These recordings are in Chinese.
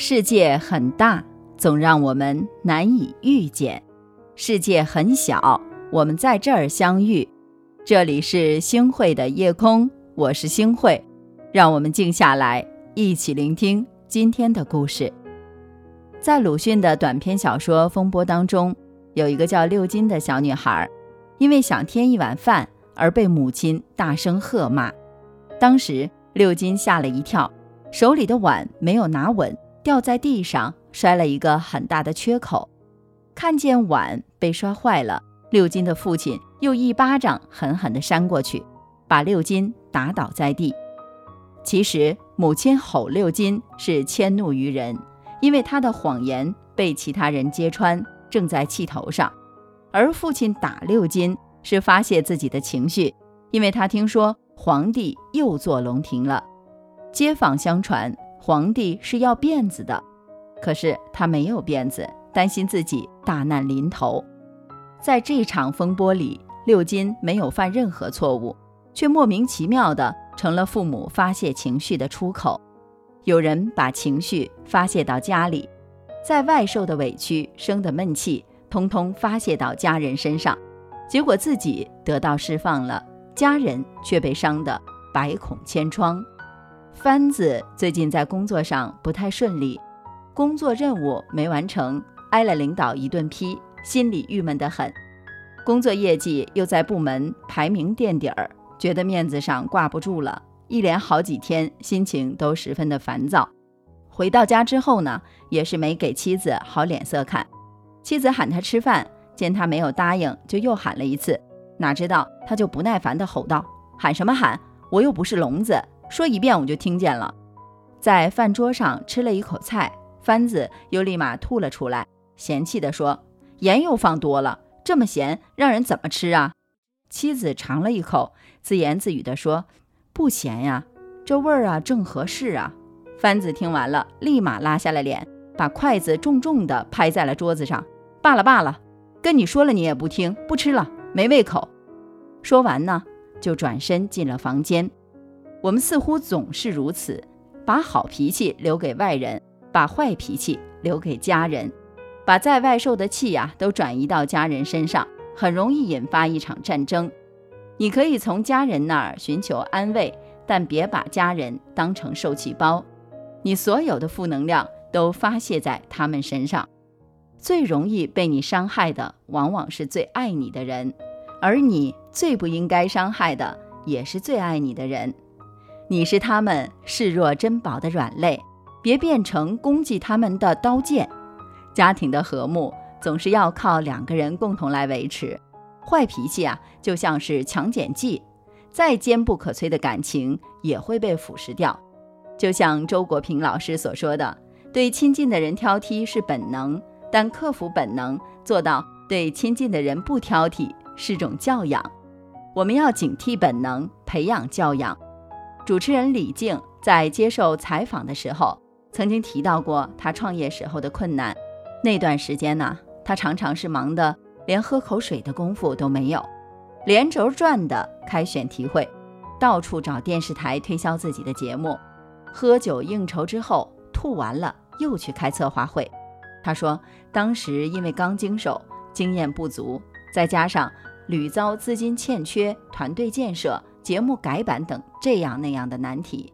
世界很大，总让我们难以遇见；世界很小，我们在这儿相遇。这里是星汇的夜空，我是星汇，让我们静下来，一起聆听今天的故事。在鲁迅的短篇小说《风波》当中，有一个叫六金的小女孩，因为想添一碗饭而被母亲大声喝骂。当时六金吓了一跳，手里的碗没有拿稳。掉在地上，摔了一个很大的缺口。看见碗被摔坏了，六金的父亲又一巴掌狠狠地扇过去，把六金打倒在地。其实母亲吼六金是迁怒于人，因为他的谎言被其他人揭穿，正在气头上；而父亲打六金是发泄自己的情绪，因为他听说皇帝又坐龙庭了。街坊相传。皇帝是要辫子的，可是他没有辫子，担心自己大难临头。在这场风波里，六金没有犯任何错误，却莫名其妙的成了父母发泄情绪的出口。有人把情绪发泄到家里，在外受的委屈、生的闷气，通通发泄到家人身上，结果自己得到释放了，家人却被伤得百孔千疮。番子最近在工作上不太顺利，工作任务没完成，挨了领导一顿批，心里郁闷得很。工作业绩又在部门排名垫底儿，觉得面子上挂不住了，一连好几天心情都十分的烦躁。回到家之后呢，也是没给妻子好脸色看。妻子喊他吃饭，见他没有答应，就又喊了一次。哪知道他就不耐烦地吼道：“喊什么喊？我又不是聋子。”说一遍我就听见了，在饭桌上吃了一口菜，番子又立马吐了出来，嫌弃地说：“盐又放多了，这么咸，让人怎么吃啊？”妻子尝了一口，自言自语地说：“不咸呀，这味儿啊正合适啊。”番子听完了，立马拉下了脸，把筷子重重地拍在了桌子上：“罢了罢了，跟你说了你也不听，不吃了，没胃口。”说完呢，就转身进了房间。我们似乎总是如此，把好脾气留给外人，把坏脾气留给家人，把在外受的气呀都转移到家人身上，很容易引发一场战争。你可以从家人那儿寻求安慰，但别把家人当成受气包，你所有的负能量都发泄在他们身上。最容易被你伤害的，往往是最爱你的人，而你最不应该伤害的，也是最爱你的人。你是他们视若珍宝的软肋，别变成攻击他们的刀剑。家庭的和睦总是要靠两个人共同来维持。坏脾气啊，就像是强碱剂，再坚不可摧的感情也会被腐蚀掉。就像周国平老师所说的：“对亲近的人挑剔是本能，但克服本能，做到对亲近的人不挑剔，是种教养。我们要警惕本能，培养教养。”主持人李静在接受采访的时候，曾经提到过他创业时候的困难。那段时间呢，他常常是忙得连喝口水的功夫都没有，连轴转的开选题会，到处找电视台推销自己的节目。喝酒应酬之后吐完了，又去开策划会。他说，当时因为刚经手，经验不足，再加上屡遭资金欠缺、团队建设。节目改版等这样那样的难题，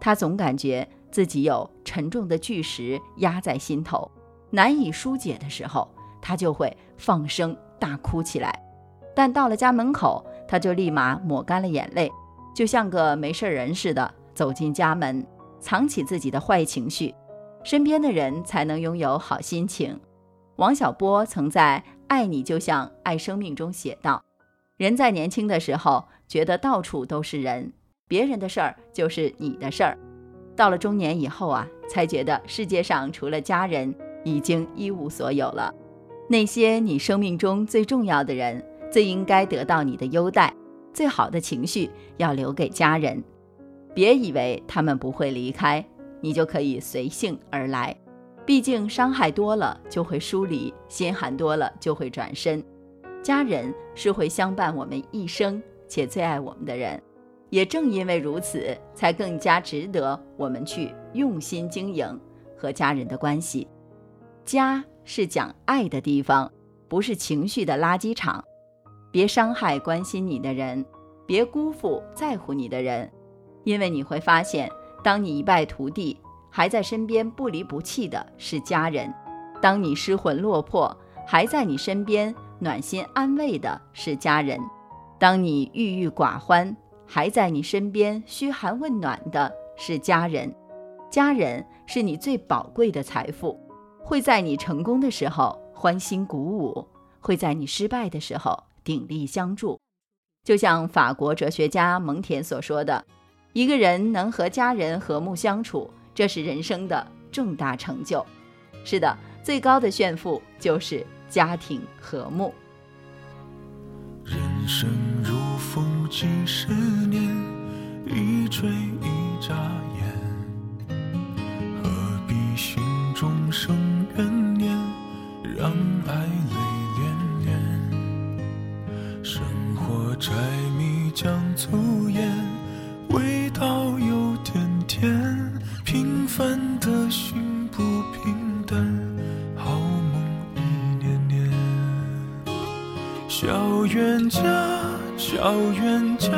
他总感觉自己有沉重的巨石压在心头，难以疏解的时候，他就会放声大哭起来。但到了家门口，他就立马抹干了眼泪，就像个没事人似的走进家门，藏起自己的坏情绪，身边的人才能拥有好心情。王小波曾在《爱你就像爱生命》中写道。人在年轻的时候，觉得到处都是人，别人的事儿就是你的事儿；到了中年以后啊，才觉得世界上除了家人，已经一无所有了。那些你生命中最重要的人，最应该得到你的优待，最好的情绪要留给家人。别以为他们不会离开，你就可以随性而来。毕竟伤害多了就会疏离，心寒多了就会转身。家人是会相伴我们一生且最爱我们的人，也正因为如此，才更加值得我们去用心经营，和家人的关系。家是讲爱的地方，不是情绪的垃圾场。别伤害关心你的人，别辜负在乎你的人，因为你会发现，当你一败涂地，还在身边不离不弃的是家人；当你失魂落魄，还在你身边暖心安慰的是家人；当你郁郁寡欢，还在你身边嘘寒问暖的是家人。家人是你最宝贵的财富，会在你成功的时候欢欣鼓舞，会在你失败的时候。鼎力相助，就像法国哲学家蒙恬所说的：“一个人能和家人和睦相处，这是人生的重大成就。”是的，最高的炫富就是家庭和睦。人生如风几十年，一追小冤家，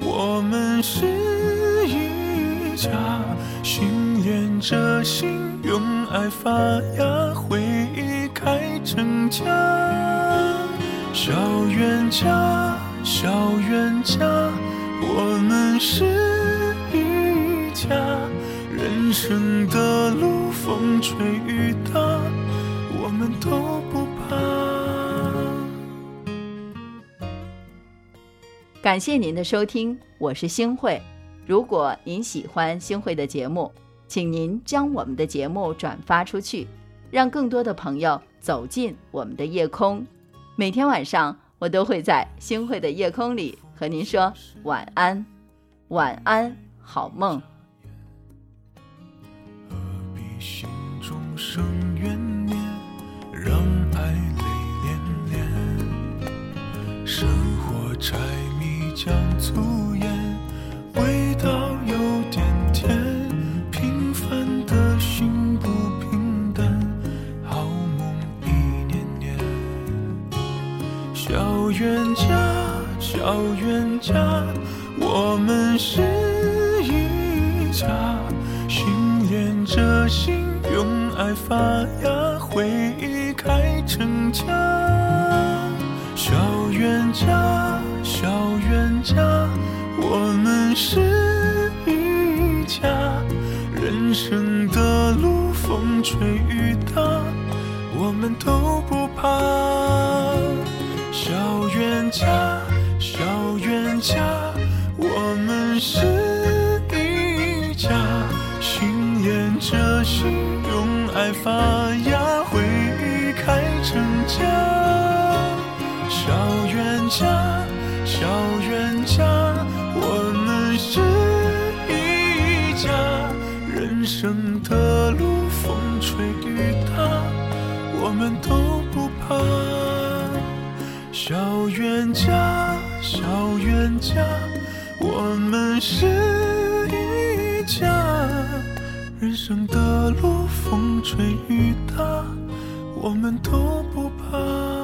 我们是一家。心连着心，用爱发芽，回忆开成家。小冤家。小冤家，我们是一家。人生的路，风吹雨打，我们都不怕。感谢您的收听，我是星慧。如果您喜欢星慧的节目，请您将我们的节目转发出去，让更多的朋友走进我们的夜空。每天晚上。我都会在星慧的夜空里和您说晚安，晚安，好梦。何必心中生怨念，让爱泪涟涟。生活柴像粗盐，味道有点甜。平凡的心不平淡，好梦一年年。小。冤家，小冤家，我们是一家。心连着心，用爱发芽，回忆开成家。小冤家，小冤家，我们是一家。人生的路，风吹雨打，我们都不怕。小冤家，小冤家，我们是一家。心连着心，用爱发芽，的路，风吹雨打，我们都不怕。小冤家，小冤家，我们是一家。人生的路，风吹雨打，我们都不怕。